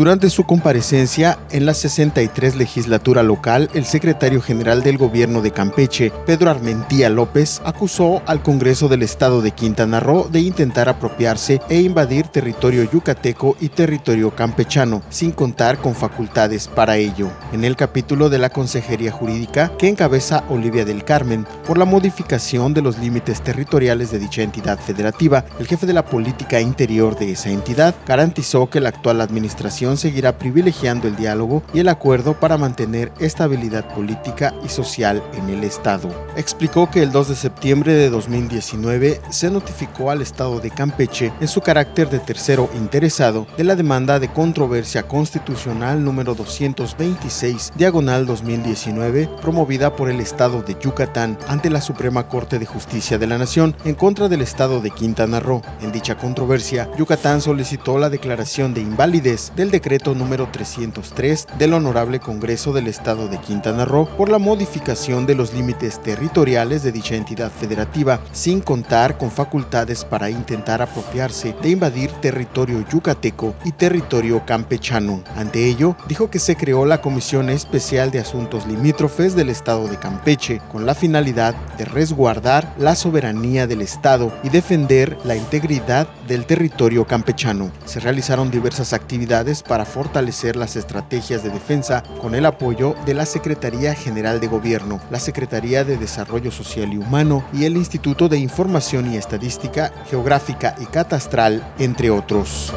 Durante su comparecencia en la 63 legislatura local, el secretario general del gobierno de Campeche, Pedro Armentía López, acusó al Congreso del Estado de Quintana Roo de intentar apropiarse e invadir territorio yucateco y territorio campechano, sin contar con facultades para ello. En el capítulo de la Consejería Jurídica que encabeza Olivia del Carmen, por la modificación de los límites territoriales de dicha entidad federativa, el jefe de la política interior de esa entidad garantizó que la actual administración seguirá privilegiando el diálogo y el acuerdo para mantener estabilidad política y social en el Estado. Explicó que el 2 de septiembre de 2019 se notificó al Estado de Campeche en su carácter de tercero interesado de la demanda de controversia constitucional número 226 diagonal 2019 promovida por el Estado de Yucatán ante la Suprema Corte de Justicia de la Nación en contra del Estado de Quintana Roo. En dicha controversia, Yucatán solicitó la declaración de invalidez del decreto número 303 del Honorable Congreso del Estado de Quintana Roo por la modificación de los límites territoriales de dicha entidad federativa, sin contar con facultades para intentar apropiarse de invadir territorio yucateco y territorio campechano. Ante ello, dijo que se creó la Comisión Especial de Asuntos Limítrofes del Estado de Campeche con la finalidad de resguardar la soberanía del Estado y defender la integridad del territorio campechano. Se realizaron diversas actividades para fortalecer las estrategias de defensa con el apoyo de la Secretaría General de Gobierno, la Secretaría de Desarrollo Social y Humano y el Instituto de Información y Estadística Geográfica y Catastral, entre otros.